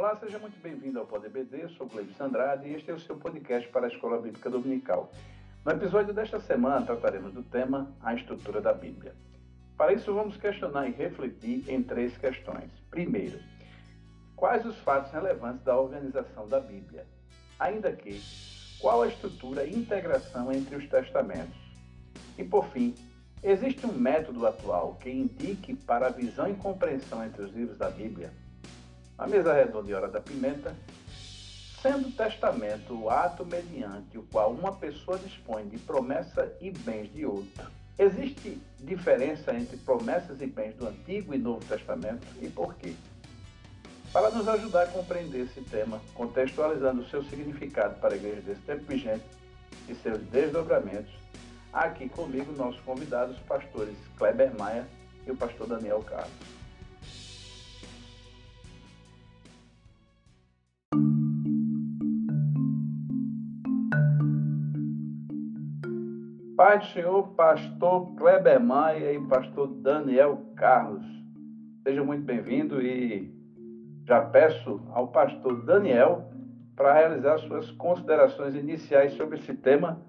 Olá, seja muito bem-vindo ao PodBD, sou Cleide Sandrade e este é o seu podcast para a Escola Bíblica Dominical. No episódio desta semana trataremos do tema A Estrutura da Bíblia. Para isso, vamos questionar e refletir em três questões. Primeiro, quais os fatos relevantes da organização da Bíblia? Ainda que, qual a estrutura e integração entre os testamentos? E por fim, existe um método atual que indique para a visão e compreensão entre os livros da Bíblia? A mesa redonda e hora da pimenta, sendo testamento o ato mediante o qual uma pessoa dispõe de promessa e bens de outra. Existe diferença entre promessas e bens do Antigo e Novo Testamento e por quê? Para nos ajudar a compreender esse tema, contextualizando o seu significado para a igreja desse tempo vigente e seus desdobramentos, aqui comigo nossos convidados, os pastores Kleber Maia e o pastor Daniel Carlos. Pai do Senhor, pastor Kleber Maia e pastor Daniel Carlos. Sejam muito bem-vindos e já peço ao pastor Daniel para realizar suas considerações iniciais sobre esse tema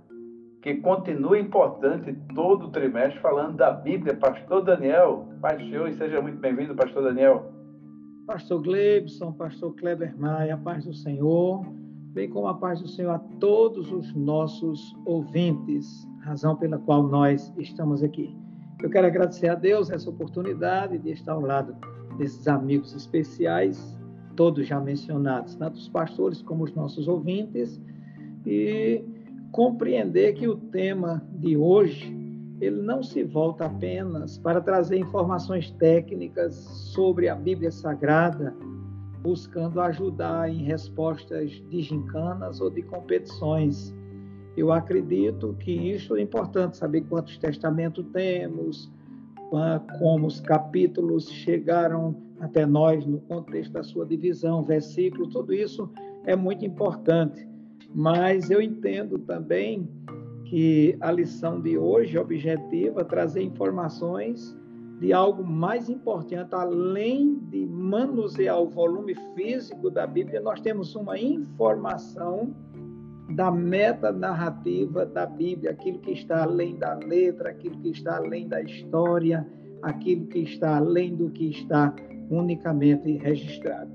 que continua importante todo o trimestre falando da Bíblia. Pastor Daniel, Pai do Senhor, e seja muito bem-vindo, pastor Daniel. Pastor Glebson, pastor Kleber Maia, paz do Senhor, bem como a paz do Senhor a todos os nossos ouvintes razão pela qual nós estamos aqui. Eu quero agradecer a Deus essa oportunidade de estar ao lado desses amigos especiais, todos já mencionados, tanto os pastores como os nossos ouvintes, e compreender que o tema de hoje ele não se volta apenas para trazer informações técnicas sobre a Bíblia Sagrada, buscando ajudar em respostas de gincanas ou de competições, eu acredito que isso é importante, saber quantos testamentos temos, como os capítulos chegaram até nós no contexto da sua divisão, versículo, tudo isso é muito importante. Mas eu entendo também que a lição de hoje objetiva trazer informações de algo mais importante, além de manusear o volume físico da Bíblia, nós temos uma informação da meta narrativa da Bíblia, aquilo que está além da letra, aquilo que está além da história, aquilo que está além do que está unicamente registrado.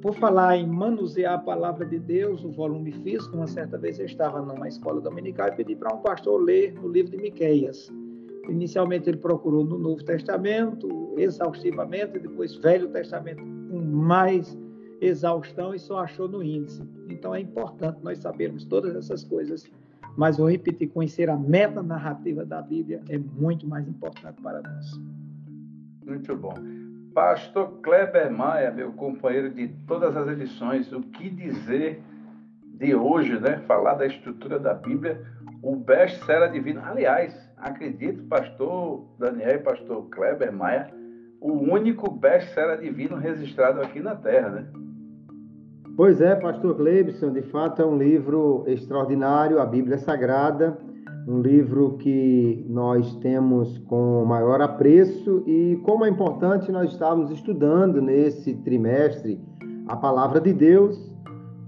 Por falar em manusear a palavra de Deus, o volume físico, uma certa vez eu estava numa escola dominical e pedi para um pastor ler o livro de Miqueias. Inicialmente ele procurou no Novo Testamento, exaustivamente, depois Velho Testamento, com mais exaustão e só achou no índice. Então é importante nós sabermos todas essas coisas, mas vou repetir: conhecer a meta narrativa da Bíblia é muito mais importante para nós. Muito bom. Pastor Kleber Maia, meu companheiro de todas as edições, o que dizer de hoje, né? Falar da estrutura da Bíblia, o best-seller divino. Aliás, acredito, pastor Daniel e pastor Kleber Maia, o único best-seller divino registrado aqui na Terra, né? Pois é, Pastor Gleibson, de fato é um livro extraordinário, a Bíblia Sagrada, um livro que nós temos com maior apreço e como é importante nós estarmos estudando nesse trimestre a palavra de Deus,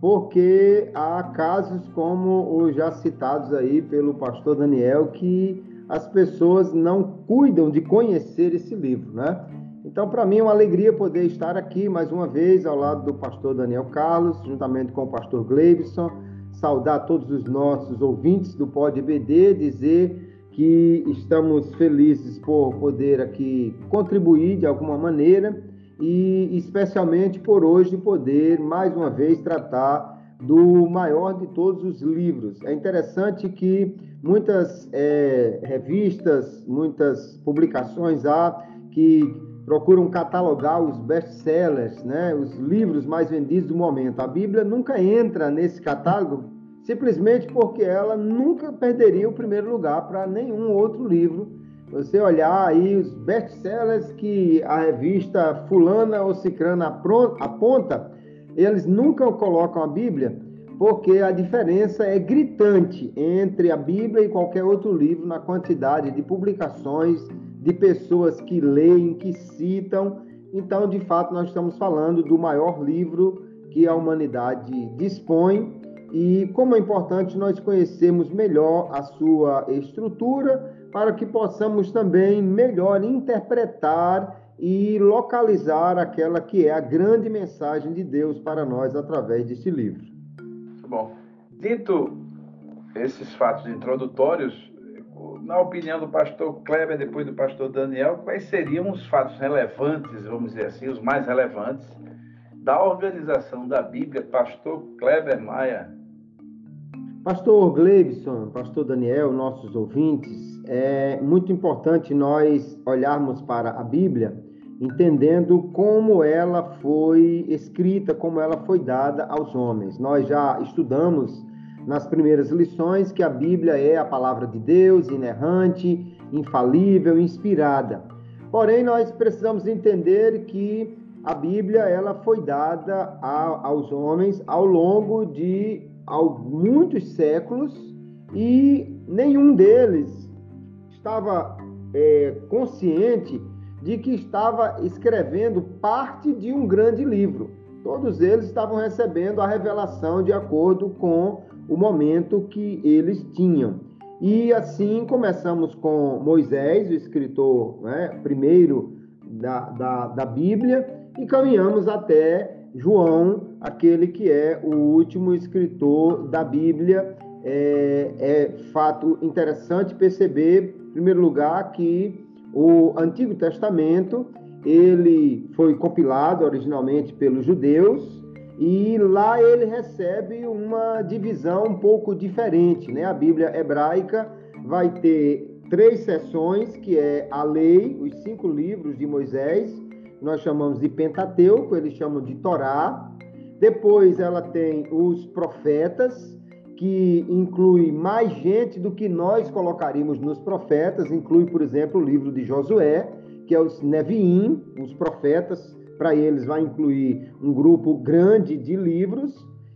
porque há casos como os já citados aí pelo pastor Daniel que as pessoas não cuidam de conhecer esse livro, né? Então, para mim é uma alegria poder estar aqui mais uma vez ao lado do pastor Daniel Carlos, juntamente com o pastor Gleibson, saudar todos os nossos ouvintes do Pod BD, dizer que estamos felizes por poder aqui contribuir de alguma maneira e especialmente por hoje poder mais uma vez tratar do maior de todos os livros. É interessante que muitas é, revistas, muitas publicações há que procuram catalogar os best-sellers, né, os livros mais vendidos do momento. A Bíblia nunca entra nesse catálogo simplesmente porque ela nunca perderia o primeiro lugar para nenhum outro livro. Você olhar aí os best-sellers que a revista fulana ou cicrana aponta, eles nunca colocam a Bíblia, porque a diferença é gritante entre a Bíblia e qualquer outro livro na quantidade de publicações, de pessoas que leem, que citam. Então, de fato, nós estamos falando do maior livro que a humanidade dispõe e como é importante nós conhecermos melhor a sua estrutura para que possamos também melhor interpretar e localizar aquela que é a grande mensagem de Deus para nós através deste livro. Bom. Dito esses fatos introdutórios, na opinião do pastor Kleber, depois do pastor Daniel, quais seriam os fatos relevantes, vamos dizer assim, os mais relevantes da organização da Bíblia, pastor Kleber Maia? Pastor Gleibson, pastor Daniel, nossos ouvintes, é muito importante nós olharmos para a Bíblia entendendo como ela foi escrita, como ela foi dada aos homens. Nós já estudamos nas primeiras lições que a Bíblia é a palavra de Deus, inerrante, infalível, inspirada. Porém, nós precisamos entender que a Bíblia ela foi dada a, aos homens ao longo de muitos séculos e nenhum deles estava é, consciente de que estava escrevendo parte de um grande livro. Todos eles estavam recebendo a revelação de acordo com o momento que eles tinham. E assim começamos com Moisés, o escritor né, primeiro da, da, da Bíblia, e caminhamos até João, aquele que é o último escritor da Bíblia. É, é fato interessante perceber, em primeiro lugar, que o Antigo Testamento ele foi compilado originalmente pelos judeus e lá ele recebe uma divisão um pouco diferente, né? A Bíblia hebraica vai ter três seções, que é a lei, os cinco livros de Moisés, nós chamamos de Pentateuco, eles chamam de Torá. Depois ela tem os profetas, que inclui mais gente do que nós colocaríamos nos profetas, inclui, por exemplo, o livro de Josué, que é os Neviim, os profetas, para eles vai incluir um grupo grande de livros.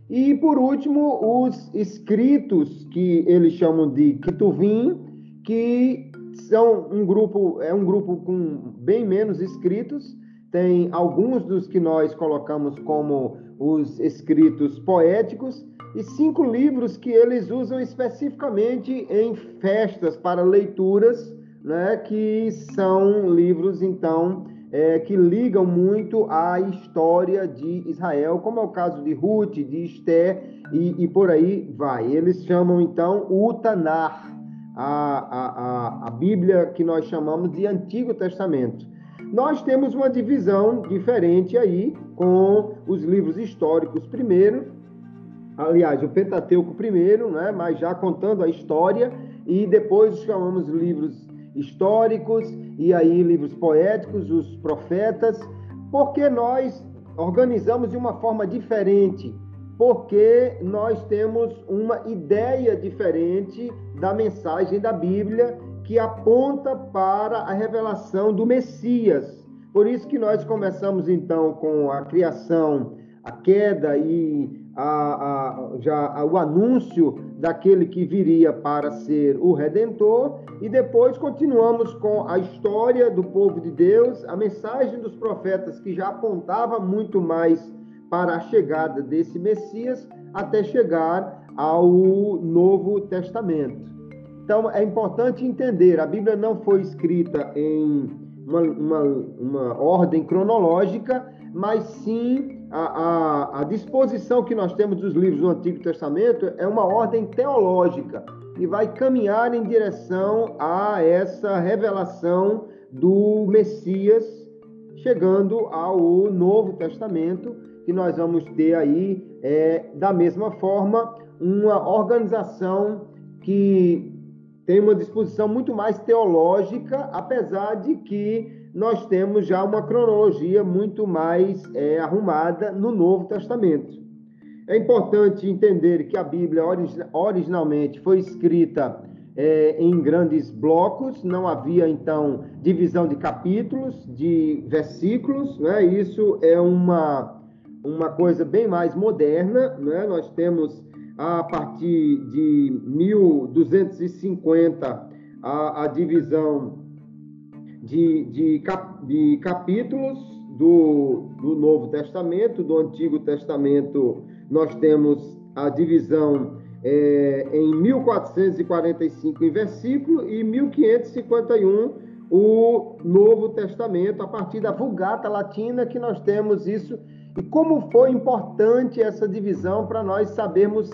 E, por último, os escritos, que eles chamam de Ketuvim, que são um grupo, é um grupo com bem menos escritos, tem alguns dos que nós colocamos como os escritos poéticos e cinco livros que eles usam especificamente em festas para leituras, né, que são livros então é, que ligam muito à história de Israel, como é o caso de Ruth, de Esté e, e por aí vai. Eles chamam então o Tanar, a, a, a, Bíblia que nós chamamos de Antigo Testamento. Nós temos uma divisão diferente aí, com os livros históricos primeiro, aliás, o Pentateuco primeiro, né, mas já contando a história, e depois chamamos livros históricos, e aí livros poéticos, os profetas, porque nós organizamos de uma forma diferente, porque nós temos uma ideia diferente da mensagem da Bíblia que aponta para a revelação do Messias. Por isso que nós começamos então com a criação, a queda e a, a, já a, o anúncio daquele que viria para ser o Redentor, e depois continuamos com a história do povo de Deus, a mensagem dos profetas que já apontava muito mais para a chegada desse Messias, até chegar ao Novo Testamento. Então, é importante entender: a Bíblia não foi escrita em uma, uma, uma ordem cronológica, mas sim a, a, a, disposição que nós temos dos livros do Antigo Testamento é uma ordem teológica e vai caminhar em direção a essa revelação do Messias, chegando ao Novo Testamento, que nós vamos ter aí, é, da mesma forma, uma organização que tem uma disposição muito mais teológica, apesar de que nós temos já uma cronologia muito mais é, arrumada no Novo Testamento. É importante entender que a Bíblia originalmente foi escrita é, em grandes blocos, não havia então divisão de capítulos, de versículos, né? isso é uma, uma coisa bem mais moderna. Né? Nós temos a partir de 1250 a, a divisão de, de, cap, de capítulos do, do Novo Testamento, do Antigo Testamento, nós temos a divisão é, em 1445 em versículo e 1551 o Novo Testamento, a partir da Vulgata Latina que nós temos isso. E como foi importante essa divisão para nós sabermos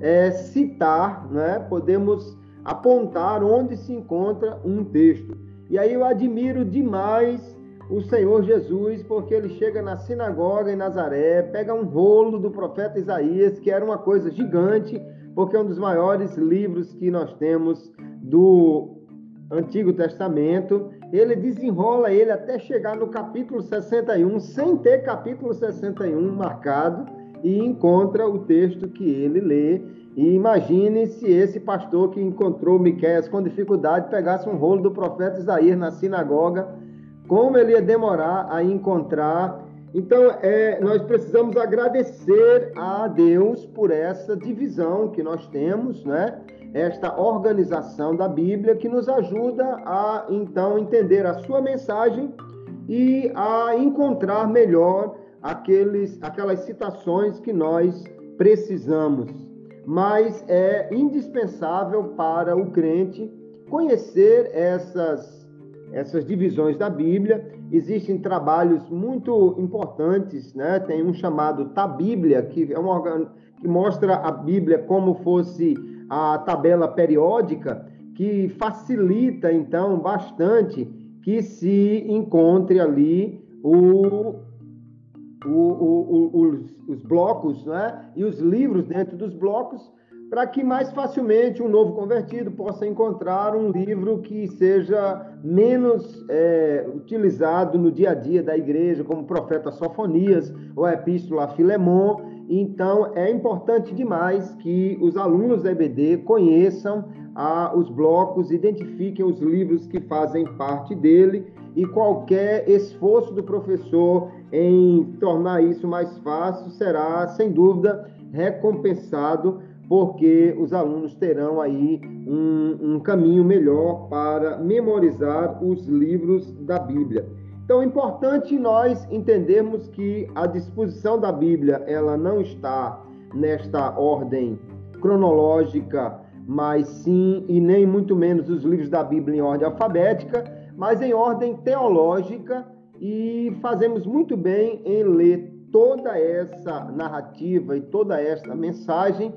é, citar, né? podemos apontar onde se encontra um texto. E aí eu admiro demais o Senhor Jesus, porque ele chega na sinagoga em Nazaré, pega um rolo do profeta Isaías, que era uma coisa gigante, porque é um dos maiores livros que nós temos do Antigo Testamento. Ele desenrola ele até chegar no capítulo 61, sem ter capítulo 61 marcado, e encontra o texto que ele lê. E imagine se esse pastor que encontrou Miqueias com dificuldade pegasse um rolo do profeta Isaías na sinagoga, como ele ia demorar a encontrar então, é, nós precisamos agradecer a Deus por essa divisão que nós temos, né? esta organização da Bíblia que nos ajuda a, então, entender a sua mensagem e a encontrar melhor aqueles, aquelas citações que nós precisamos. Mas é indispensável para o crente conhecer essas, essas divisões da Bíblia existem trabalhos muito importantes, né? Tem um chamado Tabíblia, que é um que mostra a Bíblia como fosse a tabela periódica, que facilita então bastante que se encontre ali o, o, o, os, os blocos, né? E os livros dentro dos blocos para que mais facilmente um novo convertido possa encontrar um livro que seja menos é, utilizado no dia a dia da igreja, como profeta Sofonias ou a Epístola a Filemon. Então, é importante demais que os alunos da EBD conheçam os blocos, identifiquem os livros que fazem parte dele e qualquer esforço do professor em tornar isso mais fácil será, sem dúvida, recompensado porque os alunos terão aí um, um, caminho melhor para memorizar os livros da Bíblia. Então é importante nós entendermos que a disposição da Bíblia ela não está nesta ordem cronológica, mas sim e nem muito menos os livros da Bíblia em ordem alfabética, mas em ordem teológica e fazemos muito bem em ler toda essa narrativa e toda essa mensagem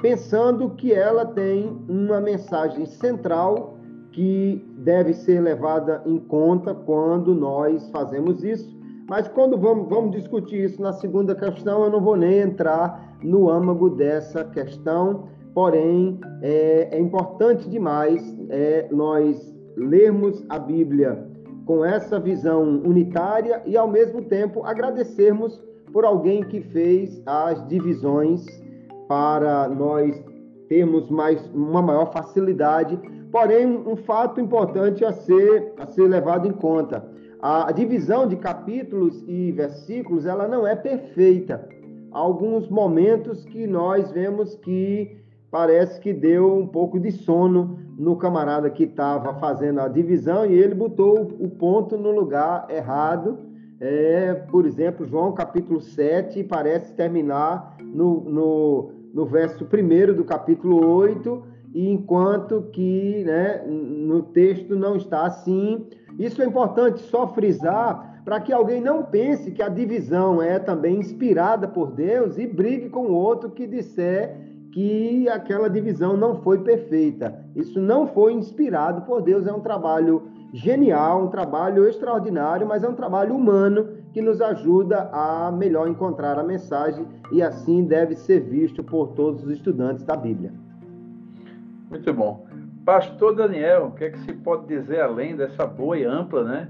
pensando que ela tem uma mensagem central que deve ser levada em conta quando nós fazemos isso. Mas quando vamos, vamos discutir isso na segunda questão, eu não vou nem entrar no âmago dessa questão, porém é, é importante demais é, nós lermos a Bíblia com essa visão unitária e, ao mesmo tempo, agradecermos por alguém que fez as divisões para nós termos mais, uma maior facilidade. Porém, um fato importante a ser, a ser levado em conta. A divisão de capítulos e versículos, ela não é perfeita. Há alguns momentos que nós vemos que parece que deu um pouco de sono no camarada que estava fazendo a divisão e ele botou o ponto no lugar errado. É, por exemplo, João capítulo 7 parece terminar no, no no verso 1 do capítulo 8, e enquanto que né, no texto não está assim. Isso é importante só frisar para que alguém não pense que a divisão é também inspirada por Deus e brigue com o outro que disser que aquela divisão não foi perfeita. Isso não foi inspirado por Deus, é um trabalho genial, um trabalho extraordinário, mas é um trabalho humano que nos ajuda a melhor encontrar a mensagem e assim deve ser visto por todos os estudantes da Bíblia. Muito bom. Pastor Daniel, o que é que se pode dizer além dessa boa e ampla né,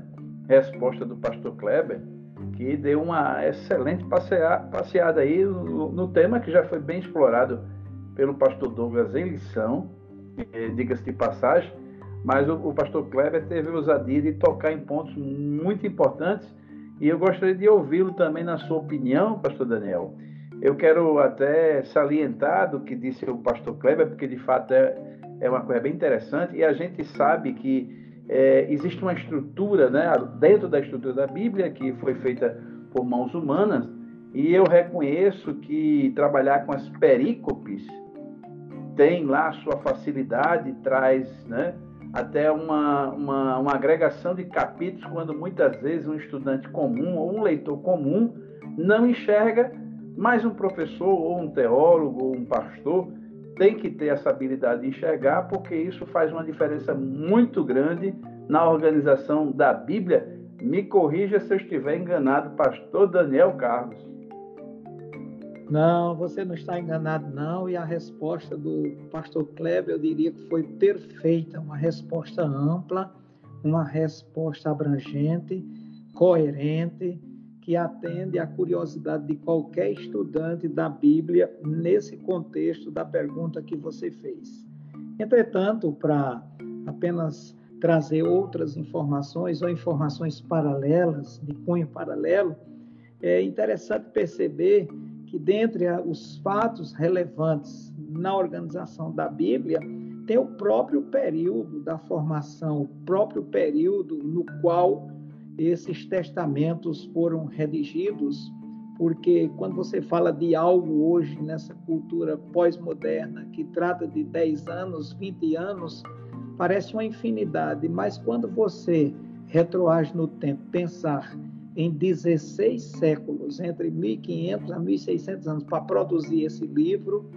resposta do pastor Kleber, que deu uma excelente passeada aí no, tema que já foi bem explorado pelo pastor Douglas em lição, eh, diga-se de passagem, mas o, o pastor Kleber teve a ousadia de tocar em pontos muito importantes e eu gostaria de ouvi-lo também na sua opinião, pastor Daniel. Eu quero até salientar do que disse o pastor Kleber, porque de fato é, é uma coisa bem interessante e a gente sabe que é, existe uma estrutura, né, dentro da estrutura da Bíblia, que foi feita por mãos humanas, e eu reconheço que trabalhar com as perícopes tem lá sua facilidade, traz né, até uma, uma, uma agregação de capítulos, quando muitas vezes um estudante comum ou um leitor comum não enxerga, mas um professor ou um teólogo ou um pastor tem que ter essa habilidade de enxergar, porque isso faz uma diferença muito grande na organização da Bíblia. Me corrija se eu estiver enganado, pastor Daniel Carlos. Não, você não está enganado, não. E a resposta do pastor Kleber, eu diria que foi perfeita, uma resposta ampla, uma resposta abrangente, coerente, que atende à curiosidade de qualquer estudante da Bíblia nesse contexto da pergunta que você fez. Entretanto, para apenas trazer outras informações ou informações paralelas, de cunho paralelo, é interessante perceber que, dentre os fatos relevantes na organização da Bíblia, tem o próprio período da formação, o próprio período no qual esses testamentos foram redigidos, porque quando você fala de algo hoje nessa cultura pós-moderna que trata de 10 anos, 20 anos, parece uma infinidade, mas quando você retroage no tempo, pensar em 16 séculos, entre 1500 a 1600 anos, para produzir esse livro,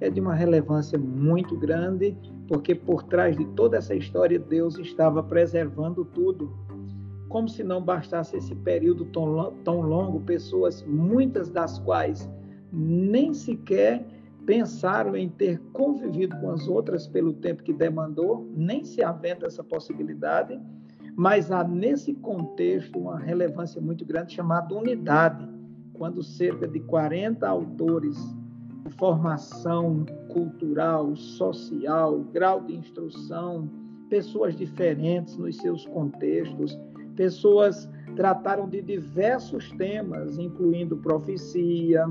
é de uma relevância muito grande, porque por trás de toda essa história, Deus estava preservando tudo. Como se não bastasse esse período tão, tão longo, pessoas, muitas das quais nem sequer pensaram em ter convivido com as outras pelo tempo que demandou, nem se aventa essa possibilidade mas há nesse contexto uma relevância muito grande chamada unidade, quando cerca de 40 autores de formação cultural, social, grau de instrução, pessoas diferentes nos seus contextos, pessoas trataram de diversos temas, incluindo profecia,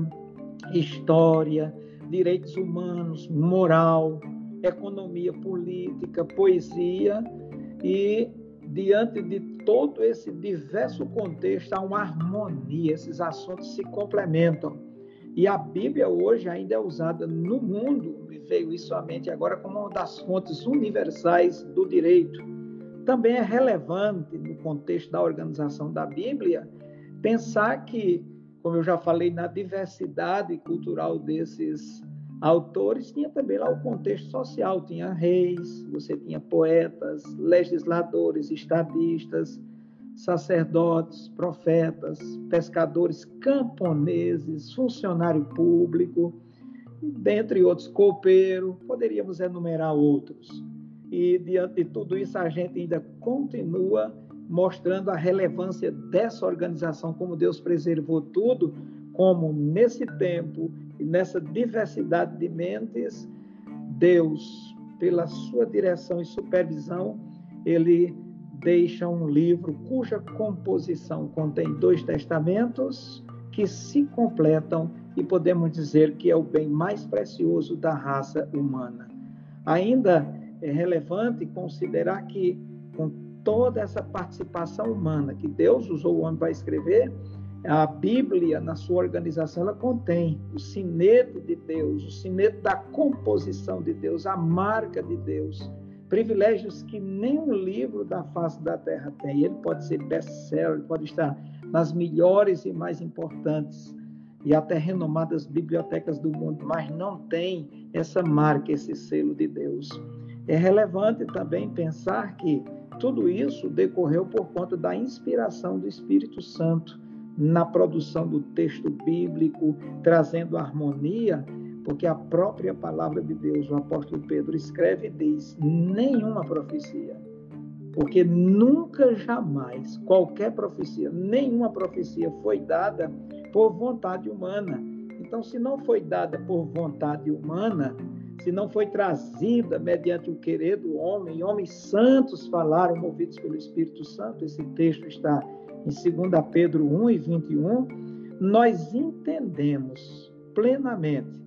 história, direitos humanos, moral, economia política, poesia e diante de todo esse diverso contexto, há uma harmonia, esses assuntos se complementam. E a Bíblia hoje ainda é usada no mundo, e veio isso somente agora como uma das fontes universais do direito. Também é relevante, no contexto da organização da Bíblia, pensar que, como eu já falei, na diversidade cultural desses autores, tinha também lá o contexto social, tinha reis, você tinha poetas, legisladores, estadistas, sacerdotes, profetas, pescadores, camponeses, funcionário público, dentre outros, copeiro, poderíamos enumerar outros. E diante de tudo isso, a gente ainda continua mostrando a relevância dessa organização, como Deus preservou tudo, como nesse tempo e nessa diversidade de mentes, Deus, pela sua direção e supervisão, ele deixa um livro cuja composição contém dois testamentos que se completam e podemos dizer que é o bem mais precioso da raça humana. Ainda é relevante considerar que, com toda essa participação humana que Deus usou o homem para escrever, a Bíblia, na sua organização, ela contém o sinete de Deus, o sinete da composição de Deus, a marca de Deus, privilégios que nenhum livro da face da terra tem. Ele pode ser best-seller, pode estar nas melhores e mais importantes e até renomadas bibliotecas do mundo, mas não tem essa marca, esse selo de Deus. É relevante também pensar que tudo isso decorreu por conta da inspiração do Espírito Santo na produção do texto bíblico, trazendo harmonia, porque a própria palavra de Deus, o apóstolo Pedro escreve e diz: nenhuma profecia. Porque nunca, jamais, qualquer profecia, nenhuma profecia foi dada por vontade humana. Então, se não foi dada por vontade humana, se não foi trazida mediante o querer do homem, homens santos falaram, movidos pelo Espírito Santo, esse texto está em 2 Pedro 1 e 21, nós entendemos plenamente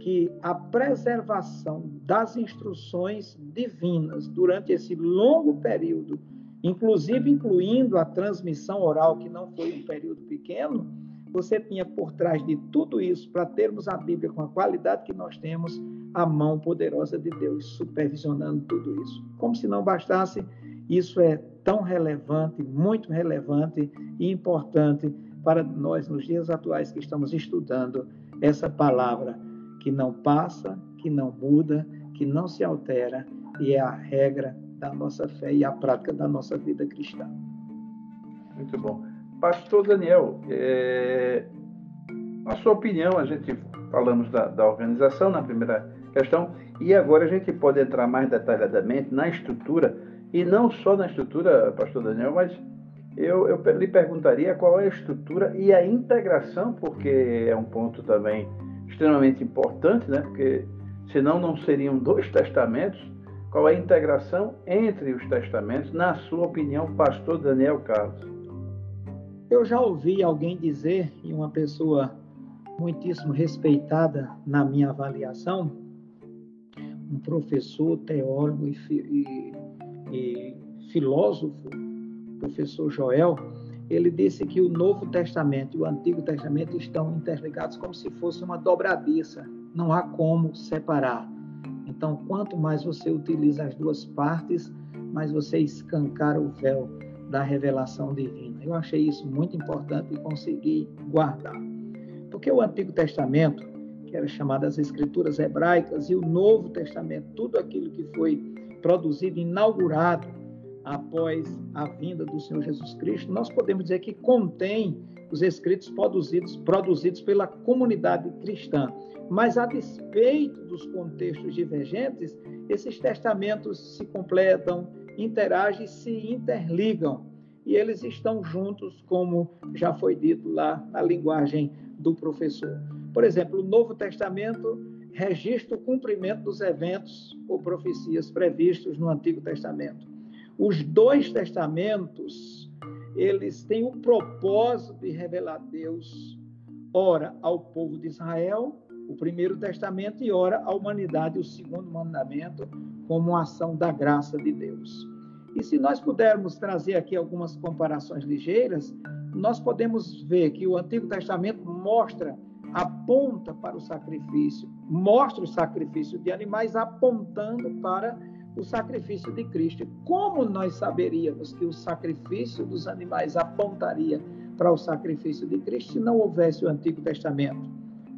que a preservação das instruções divinas durante esse longo período, inclusive incluindo a transmissão oral, que não foi um período pequeno, você tinha por trás de tudo isso, para termos a Bíblia com a qualidade que nós temos, a mão poderosa de Deus supervisionando tudo isso. Como se não bastasse, isso é tão relevante, muito relevante e importante para nós nos dias atuais que estamos estudando essa palavra que não passa, que não muda, que não se altera e é a regra da nossa fé e a prática da nossa vida cristã. Muito bom. Pastor Daniel, é... a sua opinião, a gente falamos da, da organização na primeira questão e agora a gente pode entrar mais detalhadamente na estrutura e não só na estrutura, Pastor Daniel, mas eu, eu lhe perguntaria qual é a estrutura e a integração, porque é um ponto também extremamente importante, né? Porque senão não seriam dois testamentos. Qual é a integração entre os testamentos, na sua opinião, Pastor Daniel Carlos? Eu já ouvi alguém dizer, e uma pessoa muitíssimo respeitada na minha avaliação, um professor, teólogo e, e, e filósofo, professor Joel, ele disse que o Novo Testamento e o Antigo Testamento estão interligados como se fosse uma dobradiça, não há como separar. Então, quanto mais você utiliza as duas partes, mais você escancara o véu da revelação divina. Eu achei isso muito importante e consegui guardar. Porque o Antigo Testamento, que era chamado as Escrituras Hebraicas, e o Novo Testamento, tudo aquilo que foi produzido, inaugurado após a vinda do Senhor Jesus Cristo, nós podemos dizer que contém os escritos produzidos, produzidos pela comunidade cristã. Mas, a despeito dos contextos divergentes, esses testamentos se completam, interagem, se interligam e eles estão juntos, como já foi dito lá na linguagem do professor. Por exemplo, o Novo Testamento registra o cumprimento dos eventos ou profecias previstos no Antigo Testamento. Os dois testamentos, eles têm o propósito de revelar Deus, ora ao povo de Israel, o primeiro testamento, e ora à humanidade, o segundo mandamento, como ação da graça de Deus. E se nós pudermos trazer aqui algumas comparações ligeiras, nós podemos ver que o Antigo Testamento mostra, aponta para o sacrifício, mostra o sacrifício de animais apontando para o sacrifício de Cristo. Como nós saberíamos que o sacrifício dos animais apontaria para o sacrifício de Cristo se não houvesse o Antigo Testamento?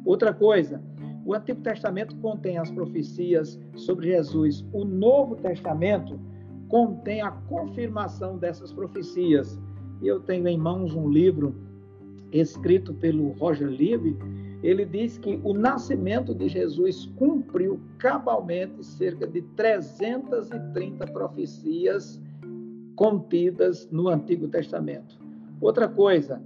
Outra coisa, o Antigo Testamento contém as profecias sobre Jesus. O Novo Testamento contém a confirmação dessas profecias. Eu tenho em mãos um livro escrito pelo Roger Libby. Ele diz que o nascimento de Jesus cumpriu cabalmente cerca de 330 profecias contidas no Antigo Testamento. Outra coisa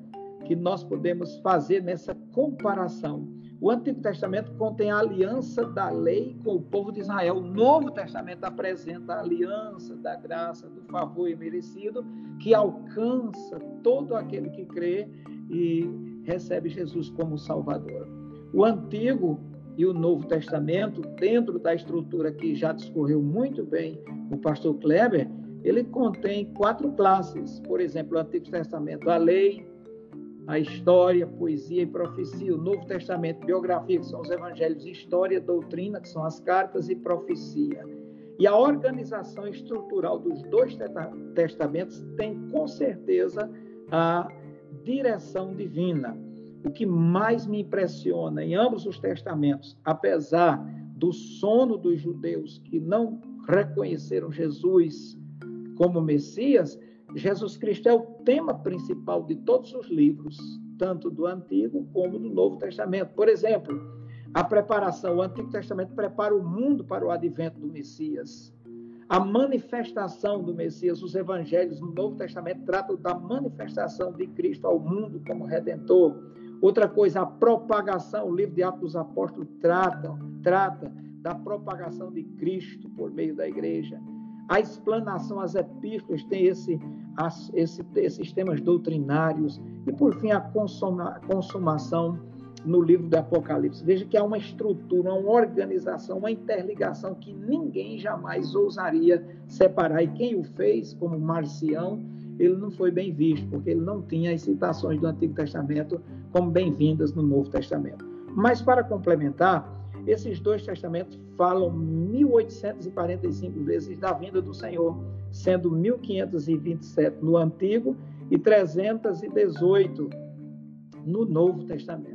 que nós podemos fazer nessa comparação o Antigo Testamento contém a aliança da lei com o povo de Israel. O Novo Testamento apresenta a aliança da graça, do favor imerecido, que alcança todo aquele que crê e recebe Jesus como Salvador. O Antigo e o Novo Testamento, dentro da estrutura que já discorreu muito bem o pastor Kleber, ele contém quatro classes. Por exemplo, o Antigo Testamento, a lei, a história, poesia e profecia, o Novo Testamento, biografia, que são os evangelhos, história, doutrina, que são as cartas e profecia. E a organização estrutural dos dois testamentos tem com certeza a direção divina. O que mais me impressiona em ambos os testamentos, apesar do sono dos judeus que não reconheceram Jesus como Messias, Jesus Cristo é o tema principal de todos os livros, tanto do Antigo como do Novo Testamento. Por exemplo, a preparação, o Antigo Testamento prepara o mundo para o advento do Messias. A manifestação do Messias, os evangelhos no Novo Testamento tratam da manifestação de Cristo ao mundo como redentor. Outra coisa, a propagação, o livro de Atos dos Apóstolos trata, trata da propagação de Cristo por meio da igreja. A explanação, as epístolas têm esse, esse, esses temas doutrinários. E, por fim, a consuma, consumação, no livro do Apocalipse. Veja que há uma estrutura, uma organização, uma interligação que ninguém jamais ousaria separar. E quem o fez, como Marcião, ele não foi bem visto, porque ele não tinha as citações do Antigo Testamento como bem-vindas no Novo Testamento. Mas, para complementar, esses dois testamentos falam 1845 vezes da vinda do Senhor, sendo 1527 no Antigo e 318 no Novo Testamento.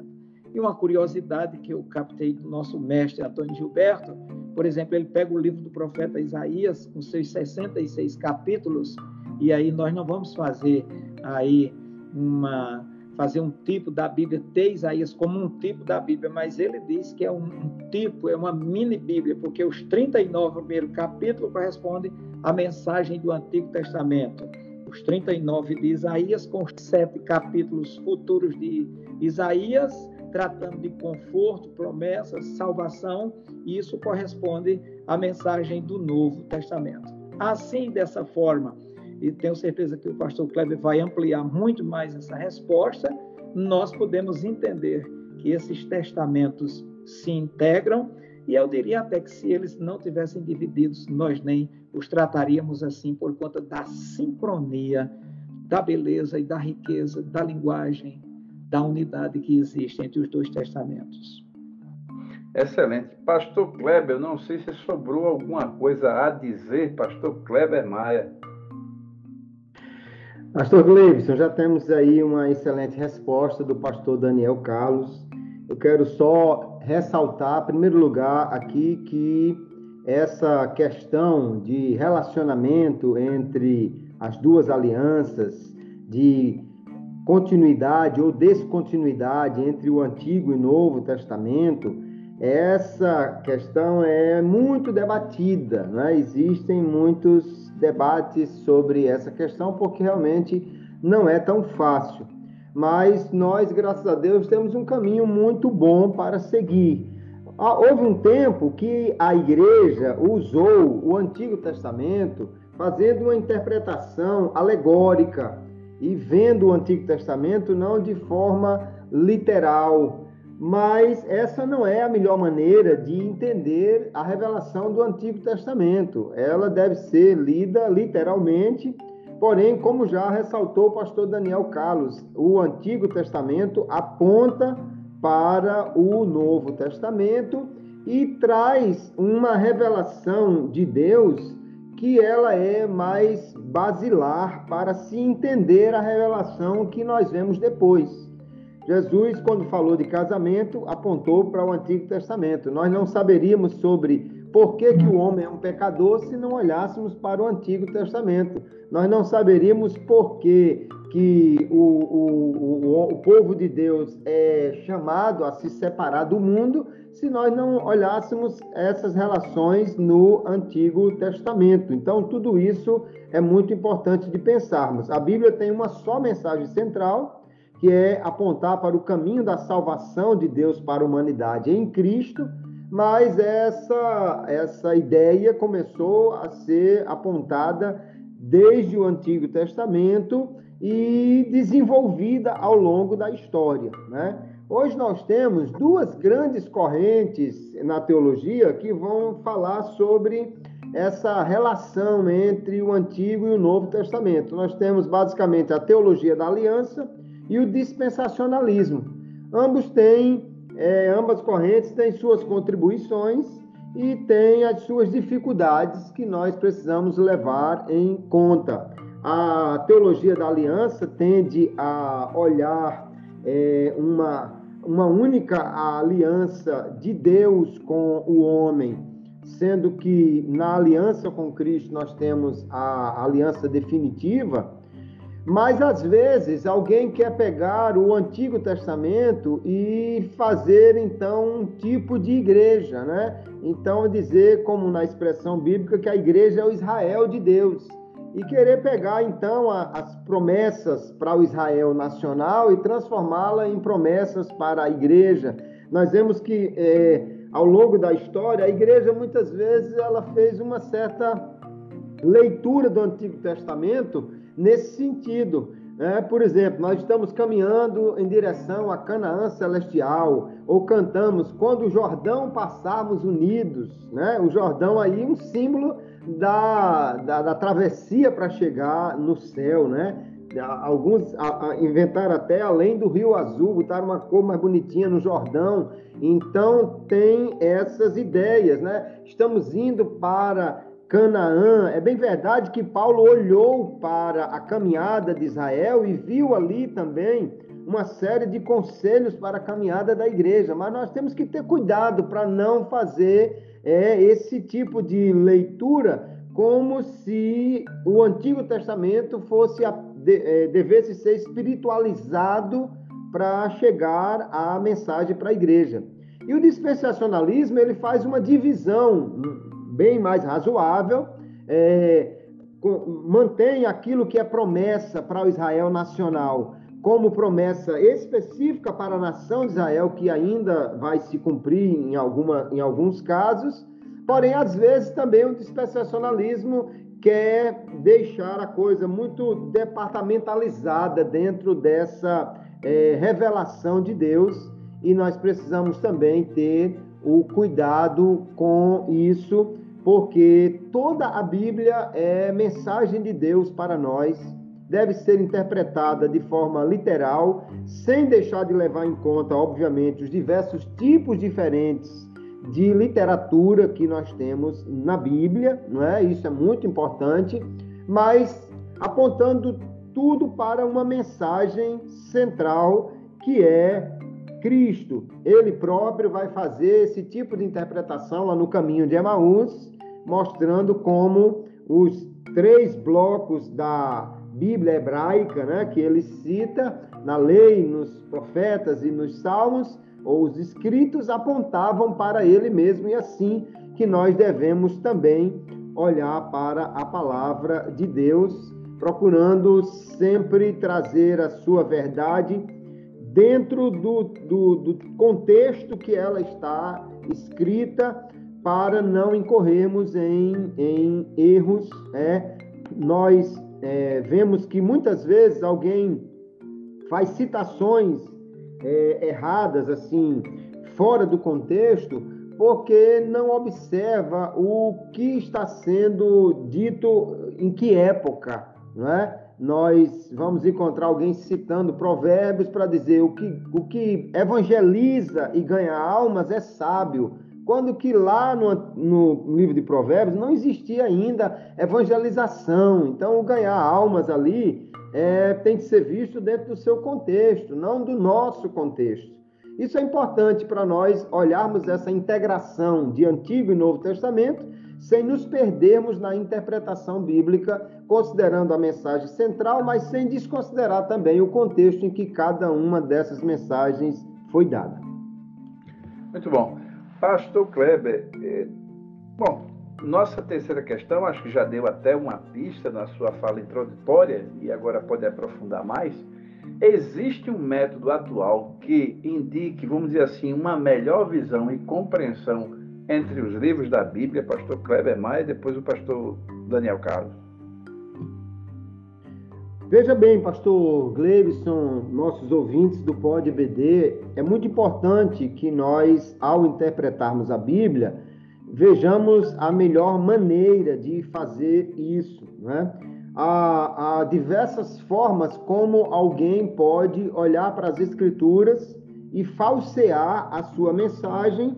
E uma curiosidade que eu captei do nosso mestre Antônio Gilberto, por exemplo, ele pega o livro do profeta Isaías, com seus 66 capítulos, e aí nós não vamos fazer aí uma fazer um tipo da Bíblia, ter Isaías como um tipo da Bíblia, mas ele diz que é um, um tipo, é uma mini Bíblia, porque os 39 primeiros capítulos correspondem à mensagem do Antigo Testamento. Os 39 de Isaías, com os sete capítulos futuros de Isaías, tratando de conforto, promessas, salvação, e isso corresponde à mensagem do Novo Testamento. Assim, dessa forma, e tenho certeza que o pastor Kleber vai ampliar muito mais essa resposta, nós podemos entender que esses testamentos se integram, e eu diria até que se eles não tivessem divididos, nós nem os trataríamos assim por conta da sincronia, da beleza e da riqueza da linguagem, da unidade que existe entre os dois testamentos. Excelente. Pastor Kleber, não sei se sobrou alguma coisa a dizer, Pastor Kleber Maia. Pastor Gleibson, já temos aí uma excelente resposta do pastor Daniel Carlos. Eu quero só ressaltar, em primeiro lugar, aqui que essa questão de relacionamento entre as duas alianças, de continuidade ou descontinuidade entre o Antigo e Novo Testamento, essa questão é muito debatida, né? existem muitos debates sobre essa questão, porque realmente não é tão fácil. Mas nós, graças a Deus, temos um caminho muito bom para seguir. Ah, houve um tempo que a igreja usou o Antigo Testamento fazendo uma interpretação alegórica e vendo o Antigo Testamento não de forma literal, mas essa não é a melhor maneira de entender a revelação do Antigo Testamento. Ela deve ser lida literalmente, porém, como já ressaltou o pastor Daniel Carlos, o Antigo Testamento aponta para o Novo Testamento e traz uma revelação de Deus que ela é mais basilar para se entender a revelação que nós vemos depois. Jesus, quando falou de casamento, apontou para o Antigo Testamento. Nós não saberíamos sobre por que, que o homem é um pecador se não olhássemos para o Antigo Testamento. Nós não saberíamos por que, que o, o, o, o povo de Deus é chamado a se separar do mundo se nós não olhássemos essas relações no Antigo Testamento. Então, tudo isso é muito importante de pensarmos. A Bíblia tem uma só mensagem central que é apontar para o caminho da salvação de Deus para a humanidade em Cristo, mas essa, essa ideia começou a ser apontada desde o Antigo Testamento e desenvolvida ao longo da história. Né? Hoje nós temos duas grandes correntes na teologia que vão falar sobre essa relação entre o Antigo e o Novo Testamento. Nós temos basicamente a teologia da aliança e o dispensacionalismo. Ambos têm, é, ambas correntes têm suas contribuições e têm as suas dificuldades que nós precisamos levar em conta. A teologia da aliança tende a olhar é, uma, uma única aliança de Deus com o homem, sendo que na aliança com Cristo nós temos a aliança definitiva mas às vezes alguém quer pegar o Antigo Testamento e fazer então um tipo de igreja, né? Então dizer, como na expressão bíblica, que a igreja é o Israel de Deus e querer pegar então a, as promessas para o Israel nacional e transformá-la em promessas para a igreja. Nós vemos que é, ao longo da história a igreja muitas vezes ela fez uma certa leitura do Antigo Testamento nesse sentido. É, por exemplo, nós estamos caminhando em direção a Canaã Celestial, ou cantamos quando o Jordão passarmos unidos, né? O Jordão aí um símbolo da, da, da travessia para chegar no céu, né? Alguns inventaram até além do Rio Azul, botaram uma cor mais bonitinha no Jordão. Então tem essas ideias, né? Estamos indo para Canaã. É bem verdade que Paulo olhou para a caminhada de Israel e viu ali também uma série de conselhos para a caminhada da igreja, mas nós temos que ter cuidado para não fazer é, esse tipo de leitura como se o Antigo Testamento fosse é, devesse ser espiritualizado para chegar a mensagem para a igreja. E o dispensacionalismo ele faz uma divisão bem mais razoável, é, mantém aquilo que é promessa para o Israel nacional como promessa específica para a nação de Israel, que ainda vai se cumprir em, alguma, em alguns casos, porém, às vezes, também o dispensacionalismo quer deixar a coisa muito departamentalizada dentro dessa é, revelação de Deus, e nós precisamos também ter o cuidado com isso, porque toda a Bíblia é mensagem de Deus para nós, deve ser interpretada de forma literal, sem deixar de levar em conta, obviamente, os diversos tipos diferentes de literatura que nós temos na Bíblia, não é? Isso é muito importante, mas apontando tudo para uma mensagem central que é Cristo. Ele próprio vai fazer esse tipo de interpretação lá no caminho de Emaús, mostrando como os três blocos da Bíblia hebraica, né, que ele cita na lei, nos profetas e nos salmos, ou os escritos apontavam para ele mesmo, e assim que nós devemos também olhar para a palavra de Deus, procurando sempre trazer a sua verdade dentro do, do, do contexto que ela está escrita para não incorrermos em, em erros. É, nós é, vemos que muitas vezes alguém faz citações é, erradas, assim, fora do contexto, porque não observa o que está sendo dito em que época, não é? Nós vamos encontrar alguém citando provérbios para dizer o que, o que evangeliza e ganha almas é sábio, quando que lá no, no, livro de Provérbios não existia ainda evangelização. Então, o ganhar almas ali é, tem que ser visto dentro do seu contexto, não do nosso contexto. Isso é importante para nós olharmos essa integração de Antigo e Novo Testamento, sem nos perdermos na interpretação bíblica, considerando a mensagem central, mas sem desconsiderar também o contexto em que cada uma dessas mensagens foi dada. Muito bom. Pastor Kleber, é, bom, nossa terceira questão, acho que já deu até uma pista na sua fala introdutória e agora pode aprofundar mais. Existe um método atual que indique, vamos dizer assim, uma melhor visão e compreensão entre os livros da Bíblia, pastor Kleber Maia e depois o pastor Daniel Carlos? Veja bem, pastor Gleibson, nossos ouvintes do Pod BD, é muito importante que nós, ao interpretarmos a Bíblia, vejamos a melhor maneira de fazer isso. Né? Há, há diversas formas como alguém pode olhar para as Escrituras e falsear a sua mensagem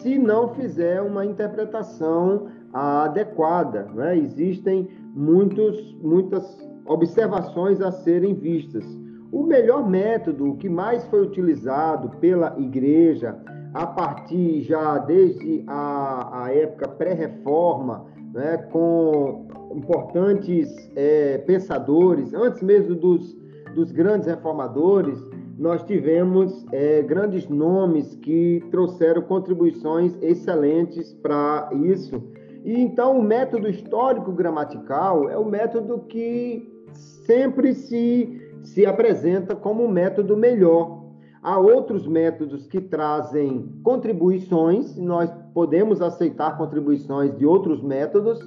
se não fizer uma interpretação adequada. Né? Existem muitos, muitas observações a serem vistas. O melhor método, o que mais foi utilizado pela igreja, a partir já desde a, a época pré-reforma, né, com importantes é, pensadores, antes mesmo dos, dos grandes reformadores, nós tivemos é, grandes nomes que trouxeram contribuições excelentes para isso. E então o método histórico gramatical é o método que sempre se, se apresenta como um método melhor. Há outros métodos que trazem contribuições, nós podemos aceitar contribuições de outros métodos,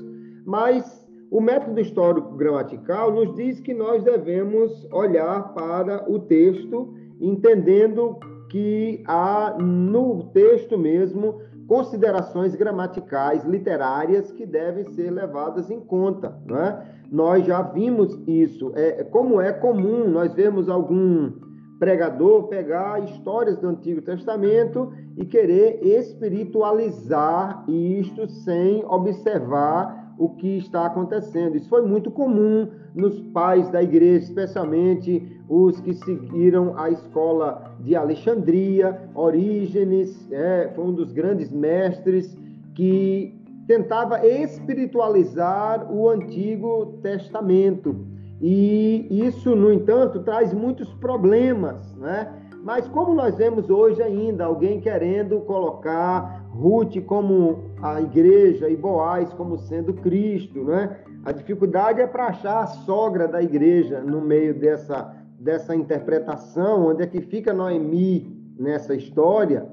mas O método histórico gramatical nos diz que nós devemos olhar para o texto, entendendo que há no texto mesmo considerações gramaticais, literárias que devem ser levadas em conta. Não é? Nós já vimos isso. É, como é comum nós vemos algum pregador pegar histórias do Antigo Testamento e querer espiritualizar isto sem observar o que está acontecendo. Isso foi muito comum nos pais da igreja, especialmente os que seguiram a escola de Alexandria, Orígenes, é, foi um dos grandes mestres que tentava espiritualizar o Antigo Testamento. E isso, no entanto, traz muitos problemas, né? Mas como nós vemos hoje ainda alguém querendo colocar Ruth como a igreja e Boaz como sendo Cristo, né? A dificuldade é para achar a sogra da igreja no meio dessa, dessa interpretação, onde é que fica Noemi nessa história.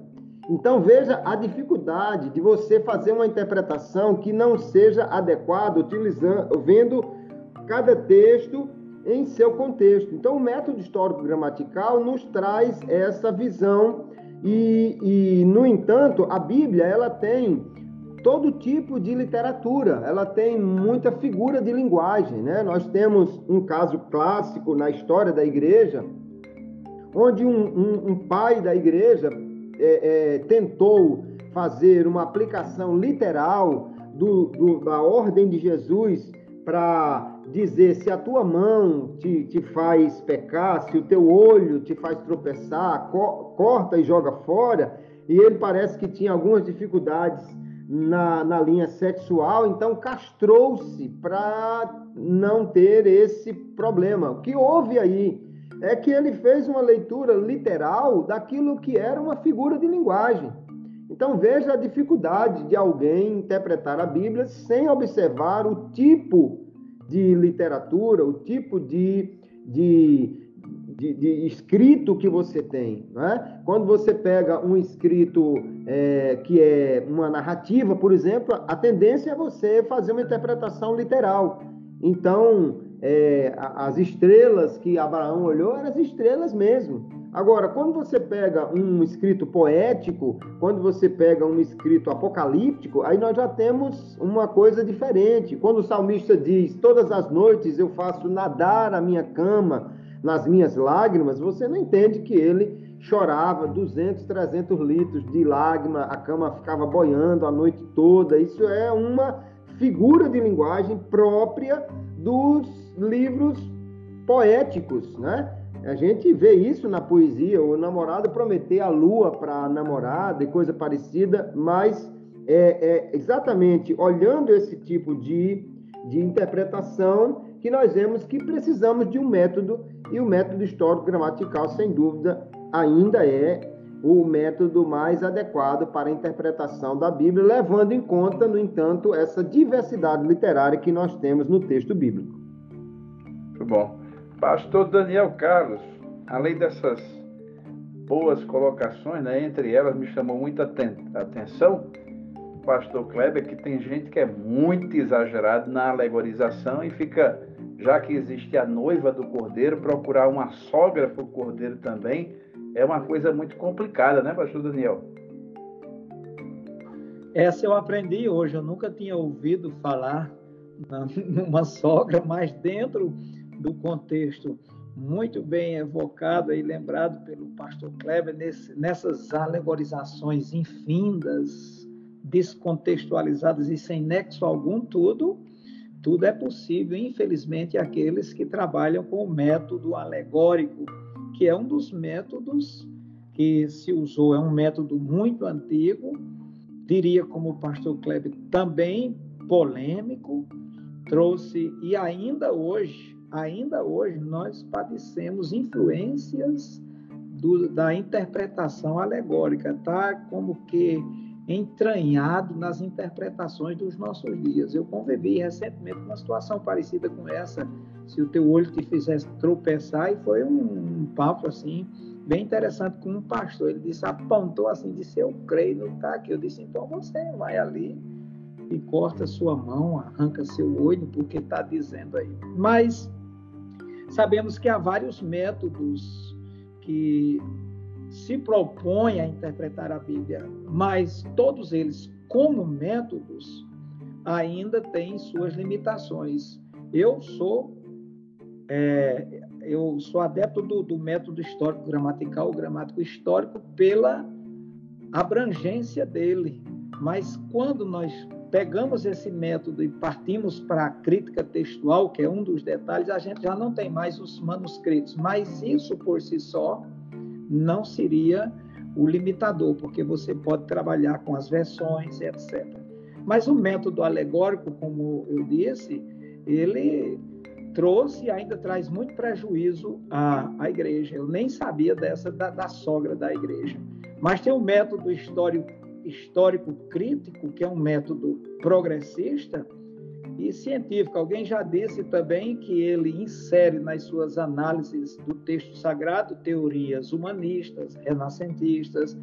Então veja a dificuldade de você fazer uma interpretação que não seja adequada, utilizando, vendo cada texto em seu contexto. Então, o método histórico-gramatical nos traz essa visão e, e, no entanto, a Bíblia ela tem todo tipo de literatura, ela tem muita figura de linguagem, né? Nós temos um caso clássico na história da igreja, onde um, um, um pai da igreja é, é, tentou fazer uma aplicação literal do, do, da ordem de Jesus para dizer se a tua mão te, te faz pecar, se o teu olho te faz tropeçar, co corta e joga fora. E ele parece que tinha algumas dificuldades na, na linha sexual, então castrou-se para não ter esse problema. O que houve aí é que ele fez uma leitura literal daquilo que era uma figura de linguagem. Então veja a dificuldade de alguém interpretar a Bíblia sem observar o tipo de literatura, o tipo de, de, de, de escrito que você tem. Né? Quando você pega um escrito é, que é uma narrativa, por exemplo, a tendência é você fazer uma interpretação literal. Então, é, as estrelas que Abraão olhou eram as estrelas mesmo. Agora, quando você pega um escrito poético, quando você pega um escrito apocalíptico, aí nós já temos uma coisa diferente. Quando o salmista diz: Todas as noites eu faço nadar a minha cama nas minhas lágrimas, você não entende que ele chorava 200, 300 litros de lágrima, a cama ficava boiando a noite toda. Isso é uma figura de linguagem própria dos livros poéticos, né? A gente vê isso na poesia, o namorado prometer a lua para a namorada e coisa parecida, mas é, é, exatamente olhando esse tipo de, de interpretação que nós vemos que precisamos de um método, e o método histórico-gramatical, sem dúvida, ainda é o método mais adequado para a interpretação da Bíblia, levando em conta, no entanto, essa diversidade literária que nós temos no texto bíblico. Muito bom. Pastor Daniel Carlos, além dessas boas colocações, né, entre elas me chamou muita atenção, Pastor Kleber, que tem gente que é muito exagerado na alegorização e fica, já que existe a noiva do cordeiro, procurar uma sogra para o cordeiro também é uma coisa muito complicada, né, Pastor Daniel? Essa eu aprendi hoje, eu nunca tinha ouvido falar numa sogra, mas dentro do contexto muito bem evocado e lembrado pelo pastor Kleber nesse, nessas alegorizações infindas, descontextualizadas e sem nexo algum, tudo, tudo é possível. Infelizmente, aqueles que trabalham com o método alegórico, que é um dos métodos que se usou, é um método muito antigo, diria como o pastor Kleber, também polêmico, trouxe e ainda hoje ainda hoje nós padecemos influências do, da interpretação alegórica, tá como que entranhado nas interpretações dos nossos dias. Eu convivi recentemente com uma situação parecida com essa, se o teu olho te fizesse tropeçar, e foi um, um papo assim, bem interessante com um pastor. Ele disse, apontou assim, disse, eu creio no tá aqui. Eu disse, então você vai ali e corta sua mão, arranca seu olho, porque está dizendo aí. Mas sabemos que há vários métodos que se propõem a interpretar a Bíblia, mas todos eles, como métodos, ainda têm suas limitações. Eu sou é, eu sou adepto do, do método histórico gramatical, o gramático histórico, pela abrangência dele. Mas quando nós pegamos esse método e partimos para a crítica textual, que é um dos detalhes, a gente já não tem mais os manuscritos. Mas isso por si só não seria o limitador, porque você pode trabalhar com as versões, etc. Mas o método alegórico, como eu disse, ele trouxe e ainda traz muito prejuízo à, à igreja. Eu nem sabia dessa da, da sogra da igreja. Mas tem um método histórico, histórico crítico, que é um método progressista e científico. Alguém já disse também que ele insere nas suas análises do texto sagrado teorias humanistas, renascentistas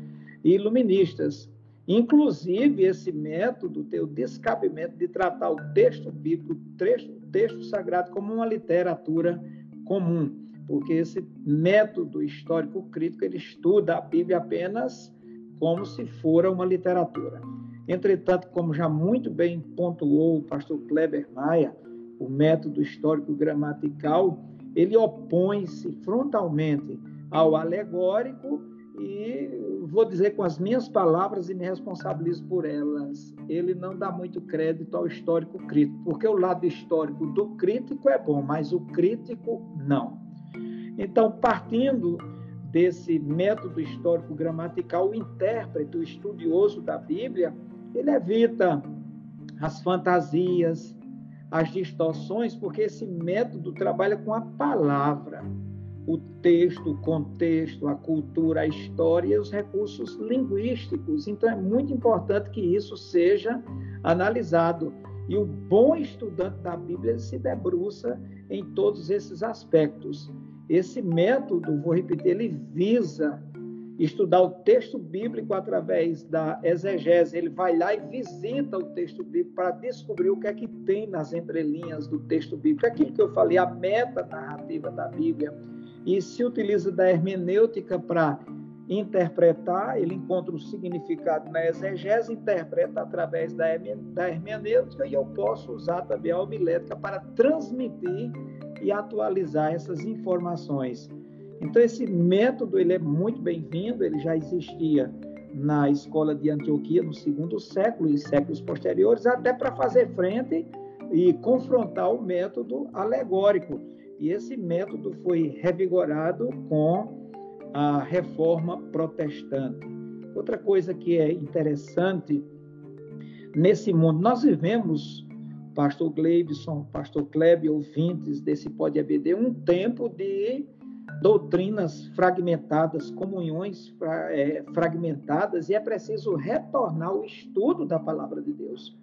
e iluministas. Inclusive, esse método tem o descabimento de tratar o texto bíblico, o texto, texto sagrado, como uma literatura comum, porque esse método histórico crítico ele estuda a Bíblia apenas como se fora uma literatura. Entretanto, como já muito bem pontuou o pastor Kleber Maia, o método histórico gramatical, ele opõe-se frontalmente ao alegórico e vou dizer com as minhas palavras e me responsabilizo por elas. Ele não dá muito crédito ao histórico crítico, porque o lado histórico do crítico é bom, mas o crítico não. Então, partindo desse método histórico gramatical, o intérprete, o estudioso da Bíblia, ele evita as fantasias, as distorções, porque esse método trabalha com a palavra, o texto, o contexto, a cultura, a história e os recursos linguísticos. Então é muito importante que isso seja analisado. E o bom estudante da Bíblia se debruça em todos esses aspectos. Esse método, vou repetir, ele visa estudar o texto bíblico através da exegese. Ele vai lá e visita o texto bíblico para descobrir o que é que tem nas entrelinhas do texto bíblico. Aquilo que eu falei, a meta narrativa da Bíblia. E se utiliza da hermenêutica para interpretar, ele encontra o significado na exegese, interpreta através da hermenêutica e eu posso usar também a homilética para transmitir e atualizar essas informações. Então esse método ele é muito bem-vindo, ele já existia na escola de Antioquia no segundo século e séculos posteriores, até para fazer frente e confrontar o método alegórico. E esse método foi revigorado com a reforma protestante. Outra coisa que é interessante nesse mundo, nós vivemos, pastor Gleibson, pastor Klebe, ouvintes desse Pode ABD, um tempo de doutrinas fragmentadas, comunhões é, fragmentadas, e é preciso retornar ao estudo da palavra de Deus,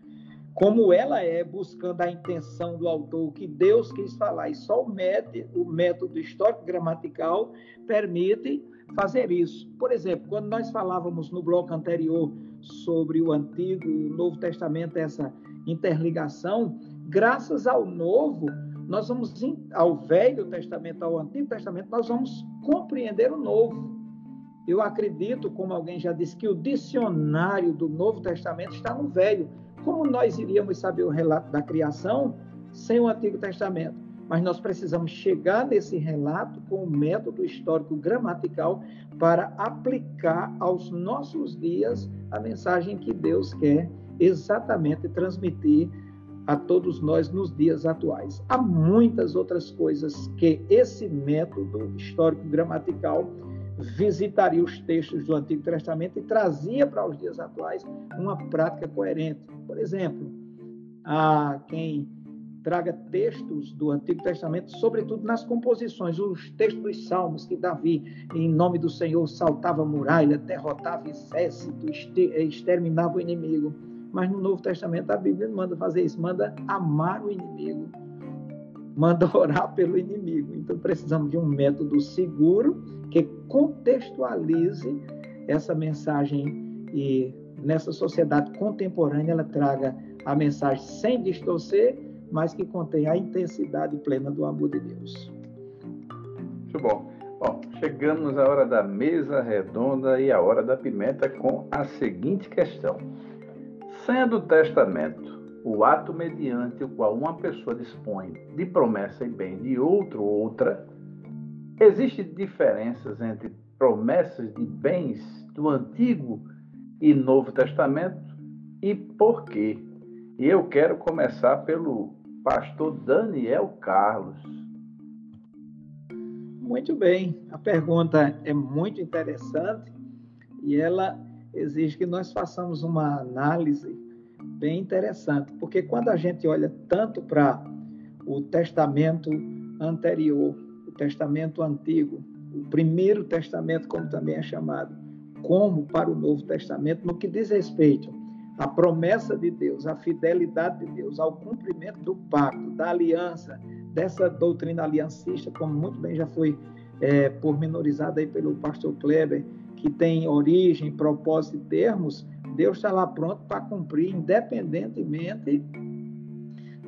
como ela é, buscando a intenção do autor, o que Deus quis falar, e só o método, o método histórico-gramatical permite fazer isso. Por exemplo, quando nós falávamos no bloco anterior sobre o Antigo e o Novo Testamento, essa interligação, graças ao Novo, nós vamos ao Velho Testamento, ao Antigo Testamento, nós vamos compreender o Novo. Eu acredito, como alguém já disse, que o dicionário do Novo Testamento está no Velho. Como nós iríamos saber o relato da criação sem o Antigo Testamento? Mas nós precisamos chegar nesse relato com o método histórico gramatical para aplicar aos nossos dias a mensagem que Deus quer exatamente transmitir a todos nós nos dias atuais. Há muitas outras coisas que esse método histórico-gramatical visitaria os textos do Antigo Testamento e trazia para os dias atuais uma prática coerente. Por exemplo, a quem traga textos do Antigo Testamento, sobretudo nas composições, os textos dos Salmos, que Davi, em nome do Senhor, saltava muralha, derrotava exército, exterminava o inimigo mas no Novo Testamento a Bíblia não manda fazer isso, manda amar o inimigo, manda orar pelo inimigo. Então precisamos de um método seguro que contextualize essa mensagem e nessa sociedade contemporânea ela traga a mensagem sem distorcer, mas que contém a intensidade plena do amor de Deus. Muito bom. Bom, chegamos à hora da mesa redonda e à hora da pimenta com a seguinte questão: Sendo o testamento o ato mediante o qual uma pessoa dispõe de promessa e bem de outro ou outra, existem diferenças entre promessas de bens do Antigo e Novo Testamento e por quê? E eu quero começar pelo pastor Daniel Carlos. Muito bem, a pergunta é muito interessante e ela exige que nós façamos uma análise bem interessante, porque quando a gente olha tanto para o testamento anterior, o testamento antigo, o primeiro testamento, como também é chamado, como para o Novo Testamento, no que diz respeito à promessa de Deus, à fidelidade de Deus, ao cumprimento do pacto, da aliança, dessa doutrina aliancista, como muito bem já foi é, pormenorizada aí pelo pastor Kleber, que tem origem, propósito e termos, Deus está lá pronto para cumprir, independentemente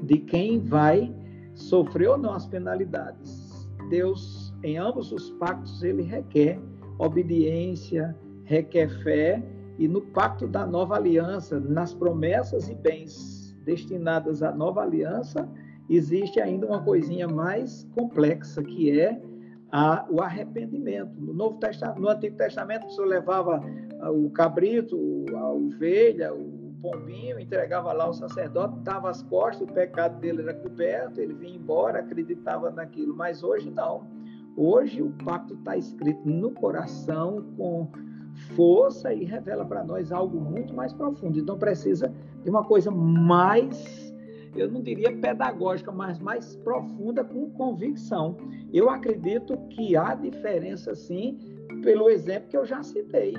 de quem vai sofrer ou não as penalidades. Deus, em ambos os pactos, ele requer obediência, requer fé, e no pacto da nova aliança, nas promessas e bens destinadas à nova aliança, existe ainda uma coisinha mais complexa, que é a, o arrependimento. No, Novo Testamento, no Antigo Testamento, o senhor levava o cabrito, a ovelha, o pombinho, entregava lá ao sacerdote, dava as costas, o pecado dele era coberto, ele vinha embora, acreditava naquilo. Mas hoje não. Hoje o pacto está escrito no coração com força e revela para nós algo muito mais profundo. Então precisa de uma coisa mais, eu não diria pedagógica, mas mais profunda com convicção. Eu acredito que há diferença sim, pelo exemplo que eu já citei.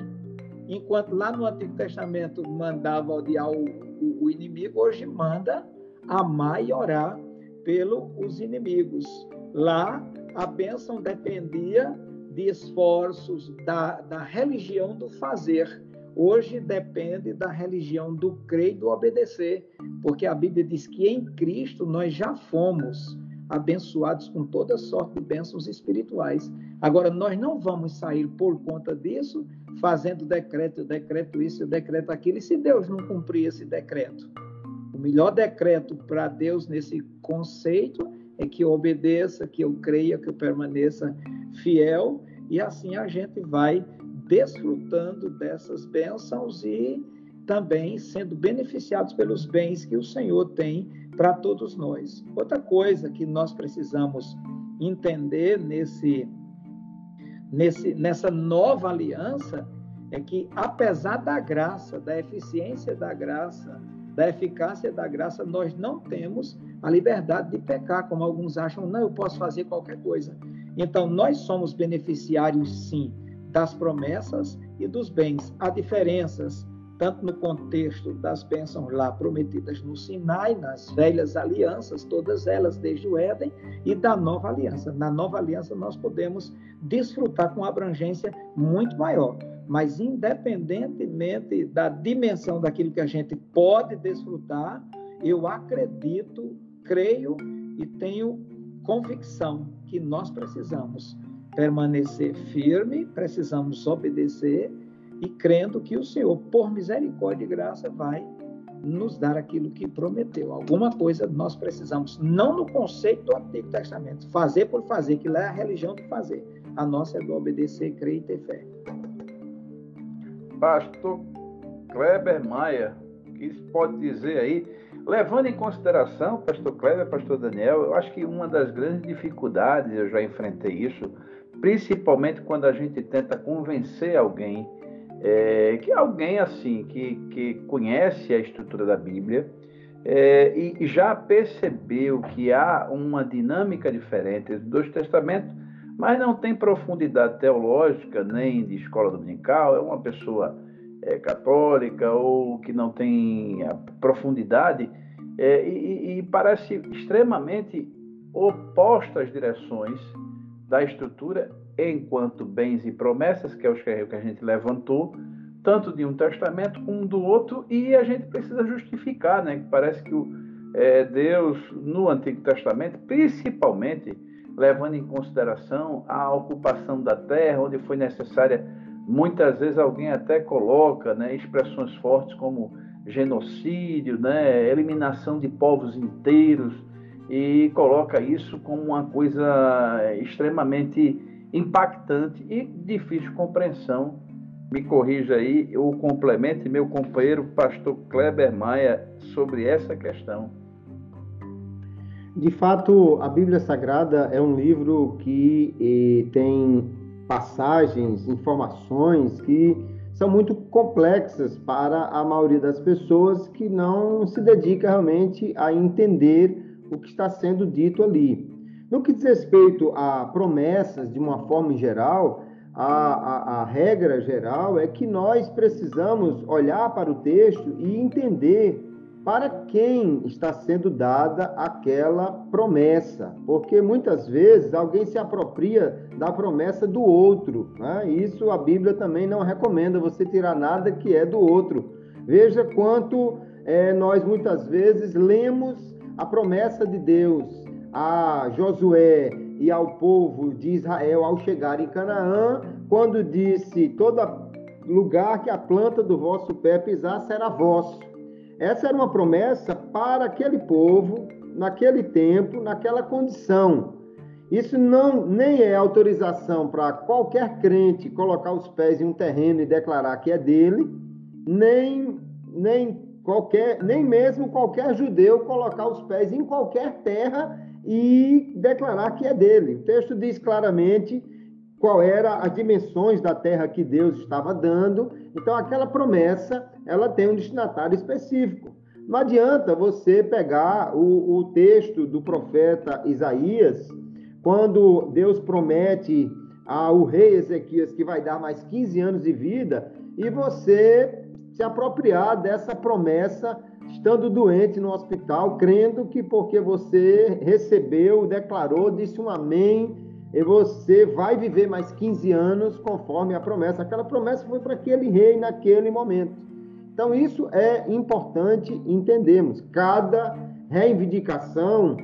Enquanto lá no Antigo Testamento mandava odiar o, o, o inimigo, hoje manda amar e orar pelos inimigos. Lá a bênção dependia de esforços da, da religião do fazer. Hoje depende da religião do crer e do obedecer, porque a Bíblia diz que em Cristo nós já fomos abençoados com toda sorte de bênçãos espirituais. Agora, nós não vamos sair por conta disso fazendo decreto, decreto isso, decreto aquilo, e se Deus não cumprir esse decreto? O melhor decreto para Deus nesse conceito é que eu obedeça, que eu creia, que eu permaneça fiel, e assim a gente vai desfrutando dessas bênçãos e também sendo beneficiados pelos bens que o Senhor tem para todos nós. Outra coisa que nós precisamos entender nesse nesse, nessa nova aliança é que, apesar da graça, da eficiência da graça, da eficácia da graça, nós não temos a liberdade de pecar, como alguns acham, não, eu posso fazer qualquer coisa. Então, nós somos beneficiários, sim, das promessas e dos bens. Há diferenças tanto no contexto das bênçãos lá prometidas no Sinai, nas velhas alianças, todas elas desde o Éden, e da nova aliança. Na nova aliança nós podemos desfrutar com abrangência muito maior. Mas independentemente da dimensão daquilo que a gente pode desfrutar, eu acredito, creio e tenho convicção que nós precisamos permanecer firme, precisamos obedecer e crendo que o Senhor, por misericórdia e graça, vai nos dar aquilo que prometeu. Alguma coisa nós precisamos, não no conceito do Antigo Testamento, fazer por fazer, que lá é a religião do fazer. A nossa é do obedecer, crer e ter fé. Pastor Kleber Maia, o que isso pode dizer aí? Levando em consideração, pastor Kleber, pastor Daniel, eu acho que uma das grandes dificuldades, eu já enfrentei isso, principalmente quando a gente tenta convencer alguém é, que alguém assim que, que conhece a estrutura da Bíblia é, e já percebeu que há uma dinâmica diferente dos dois testamentos, mas não tem profundidade teológica nem de escola dominical, é uma pessoa é, católica ou que não tem profundidade é, e, e parece extremamente oposta às direções da estrutura enquanto bens e promessas, que é o que a gente levantou, tanto de um testamento como do outro, e a gente precisa justificar, né? Parece que o, é, Deus, no Antigo Testamento, principalmente levando em consideração a ocupação da terra, onde foi necessária, muitas vezes alguém até coloca né, expressões fortes como genocídio, né, eliminação de povos inteiros, e coloca isso como uma coisa extremamente impactante e difícil de compreensão. Me corrija aí, ou complemente meu companheiro pastor Kleber Maia sobre essa questão. De fato, a Bíblia Sagrada é um livro que eh, tem passagens, informações que são muito complexas para a maioria das pessoas que não se dedica realmente a entender o que está sendo dito ali. No que diz respeito a promessas, de uma forma geral, a, a, a, regra geral é que nós precisamos olhar para o texto e entender para quem está sendo dada aquela promessa, porque muitas vezes alguém se apropria da promessa do outro. Né? Isso a Bíblia também não recomenda você tirar nada que é do outro. Veja quanto é, nós muitas vezes lemos a promessa de Deus a Josué e ao povo de Israel ao chegar em Canaã, quando disse: todo lugar que a planta do vosso pé pisar será vosso. Essa era uma promessa para aquele povo, naquele tempo, naquela condição. Isso não nem é autorização para qualquer crente colocar os pés em um terreno e declarar que é dele, nem nem qualquer, nem mesmo qualquer judeu colocar os pés em qualquer terra e declarar que é dele. O texto diz claramente qual era as dimensões da terra que Deus estava dando. Então, aquela promessa, ela tem um destinatário específico. Não adianta você pegar o, o texto do profeta Isaías, quando Deus promete ao rei Ezequias que vai dar mais 15 anos de vida, e você se apropriar dessa promessa estando doente no hospital, crendo que porque você recebeu, declarou, disse um amém, e você vai viver mais 15 anos conforme a promessa. Aquela promessa foi para aquele rei naquele momento. Então, isso é importante entendermos. Cada reivindicação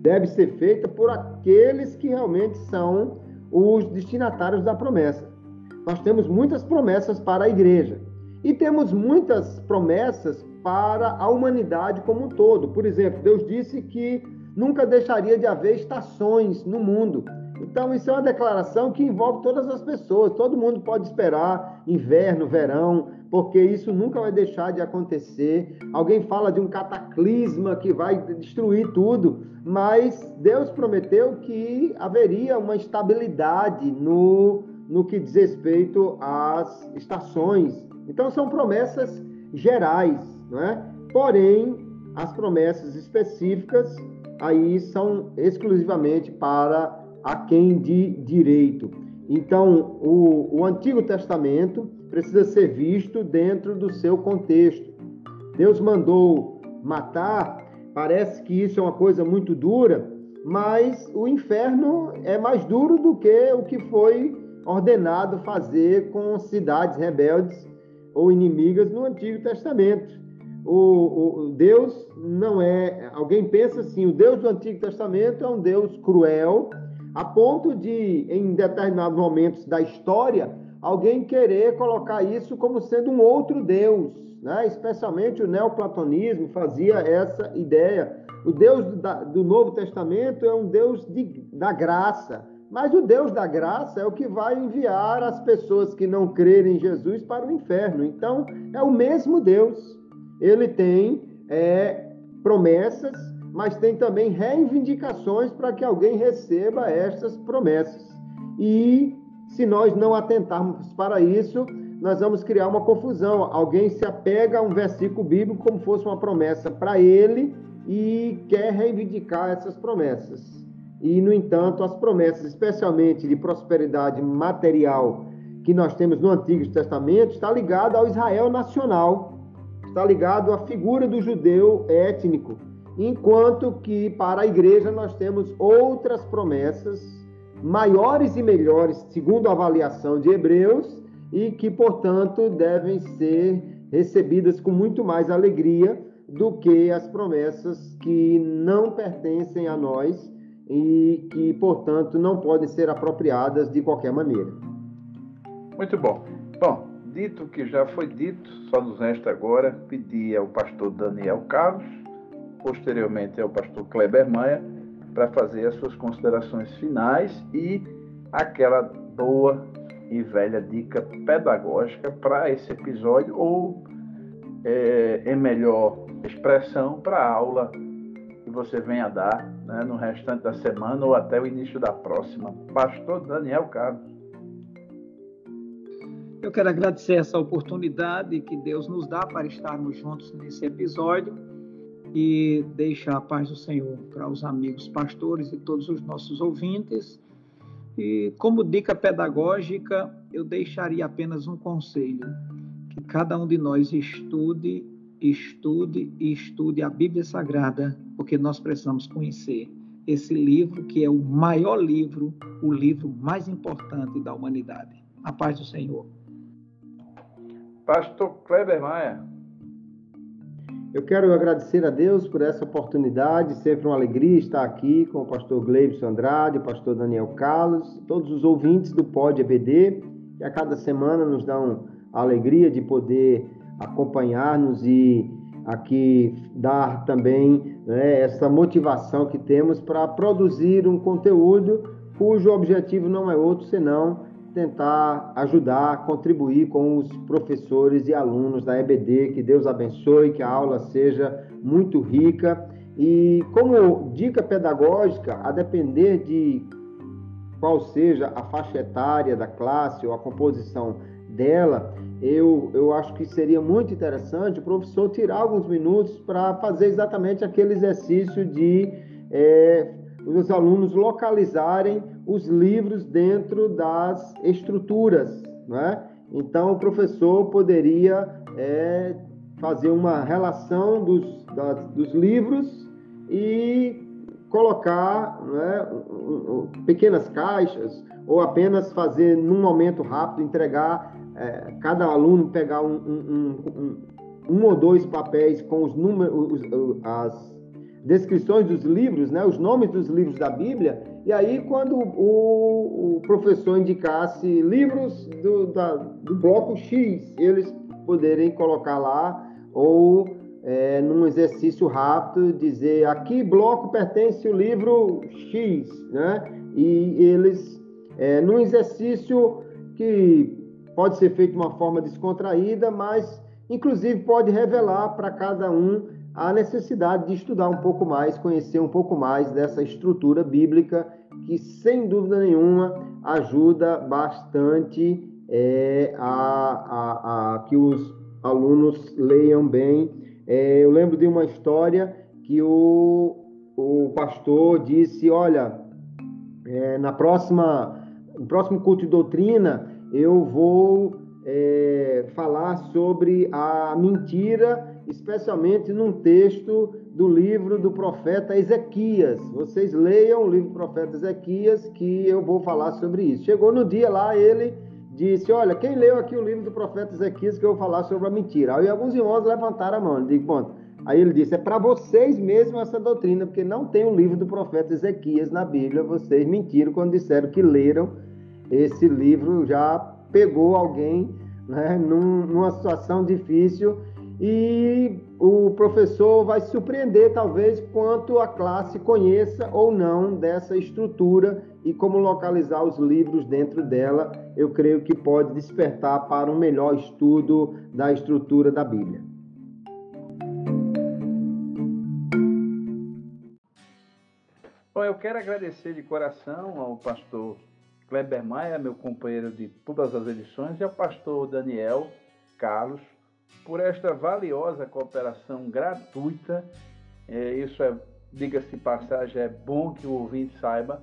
deve ser feita por aqueles que realmente são os destinatários da promessa. Nós temos muitas promessas para a igreja e temos muitas promessas para a humanidade como um todo. Por exemplo, Deus disse que nunca deixaria de haver estações no mundo. Então, isso é uma declaração que envolve todas as pessoas. Todo mundo pode esperar inverno, verão, porque isso nunca vai deixar de acontecer. Alguém fala de um cataclisma que vai destruir tudo, mas Deus prometeu que haveria uma estabilidade no, no que diz respeito às estações. Então, são promessas gerais não é? Porém, as promessas específicas aí são exclusivamente para a quem de direito. Então, o, o Antigo Testamento precisa ser visto dentro do seu contexto. Deus mandou matar, parece que isso é uma coisa muito dura, mas o inferno é mais duro do que o que foi ordenado fazer com cidades rebeldes ou inimigas no Antigo Testamento o, o, Deus não é. Alguém pensa assim: o Deus do Antigo Testamento é um Deus cruel, a ponto de, em determinados momentos da história, alguém querer colocar isso como sendo um outro Deus. Né? Especialmente o neoplatonismo fazia essa ideia. O Deus do, do Novo Testamento é um Deus de, da graça. Mas o Deus da graça é o que vai enviar as pessoas que não crerem em Jesus para o inferno. Então, é o mesmo Deus ele tem é, promessas, mas tem também reivindicações para que alguém receba estas promessas. E se nós não atentarmos para isso, nós vamos criar uma confusão. Alguém se apega a um versículo bíblico como fosse uma promessa para ele e quer reivindicar essas promessas. E, no entanto, as promessas, especialmente de prosperidade material que nós temos no Antigo Testamento, está ligada ao Israel nacional, está ligado à figura do judeu étnico, enquanto que para a igreja nós temos outras promessas maiores e melhores, segundo a avaliação de Hebreus, e que, portanto, devem ser recebidas com muito mais alegria do que as promessas que não pertencem a nós e que, portanto, não podem ser apropriadas de qualquer maneira. Muito bom. Bom, dito o que já foi dito, só nos resta agora pedir ao pastor Daniel Carlos, posteriormente ao pastor Kleber Maia, para fazer as suas considerações finais e aquela boa e velha dica pedagógica para esse episódio, ou é, em melhor expressão, para a aula que você venha dar né, no restante da semana ou até o início da próxima. Pastor Daniel Carlos. Eu quero agradecer essa oportunidade que Deus nos dá para estarmos juntos nesse episódio e deixar a paz do Senhor para os amigos pastores e todos os nossos ouvintes. E como dica pedagógica, eu deixaria apenas um conselho: que cada um de nós estude, estude e estude a Bíblia Sagrada, porque nós precisamos conhecer esse livro que é o maior livro, o livro mais importante da humanidade. A paz do Senhor. Pastor Kleber Maia. Eu quero agradecer a Deus por essa oportunidade, sempre uma alegria estar aqui com o pastor Gleibson Andrade, o pastor Daniel Carlos, todos os ouvintes do Pod EBD, que a cada semana nos dão a alegria de poder acompanhar-nos e aqui dar também né, essa motivação que temos para produzir um conteúdo cujo objetivo não é outro senão tentar ajudar, contribuir com os professores e alunos da EBD. Que Deus abençoe, que a aula seja muito rica. E como dica pedagógica, a depender de qual seja a faixa etária da classe ou a composição dela, eu, eu acho que seria muito interessante o professor tirar alguns minutos para fazer exatamente aquele exercício de é, os alunos localizarem os livros dentro das estruturas, né? Então, o professor poderia é, fazer uma relação dos, dos livros e colocar né, pequenas caixas ou apenas fazer num momento rápido entregar é, cada aluno pegar um, um, um, um, ou dois papéis com os números, as descrições dos livros, né, os nomes dos livros da Bíblia, e aí quando o, o professor indicasse livros do, da, do bloco X, eles poderem colocar lá, ou é, num exercício rápido, dizer aqui bloco pertence o livro X, né? E eles, é, num exercício que pode ser feito de uma forma descontraída, mas inclusive pode revelar para cada um a necessidade de estudar um pouco mais, conhecer um pouco mais dessa estrutura bíblica que, sem dúvida nenhuma, ajuda bastante é, a, a, a, que os alunos leiam bem. É, eu lembro de uma história que o, o pastor disse: Olha, é, na próxima, no próximo culto de doutrina, eu vou é, falar sobre a mentira especialmente num texto do livro do profeta Ezequias. Vocês leiam o livro do profeta Ezequias, que eu vou falar sobre isso. Chegou no dia lá, ele disse: Olha, quem leu aqui o livro do profeta Ezequias, que eu vou falar sobre a mentira? Aí alguns irmãos levantaram a mão. Eu digo, bom, aí ele disse: É para vocês mesmo essa doutrina, porque não tem o livro do profeta Ezequias na Bíblia. Vocês mentiram quando disseram que leram esse livro, já pegou alguém né, num, numa situação difícil e o professor vai se surpreender, talvez, quanto a classe conheça ou não dessa estrutura e como localizar os livros dentro dela. Eu creio que pode despertar para um melhor estudo da estrutura da Bíblia. Bom, eu quero agradecer de coração ao pastor Kleber Maia, meu companheiro de todas as edições, e ao pastor Daniel Carlos por esta valiosa cooperação gratuita. É, isso é, diga-se passagem, é bom que o ouvinte saiba.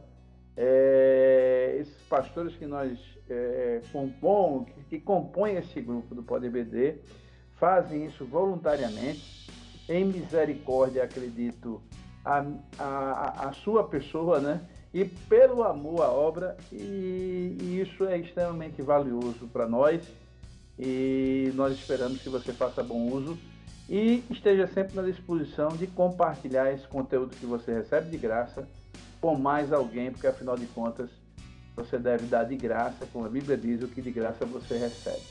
É, esses pastores que nós é, que, que, compõem esse grupo do PodBD fazem isso voluntariamente, em misericórdia, acredito, a, a, a sua pessoa, né? E pelo amor à obra, e, e isso é extremamente valioso para nós e nós esperamos que você faça bom uso e esteja sempre na disposição de compartilhar esse conteúdo que você recebe de graça com mais alguém, porque afinal de contas você deve dar de graça, como a Bíblia diz, o que de graça você recebe.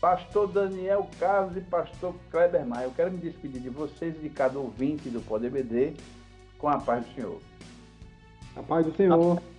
Pastor Daniel Carlos e Pastor Kleber Maia, eu quero me despedir de vocês e de cada ouvinte do Poder BD com a paz do Senhor. A paz do Senhor.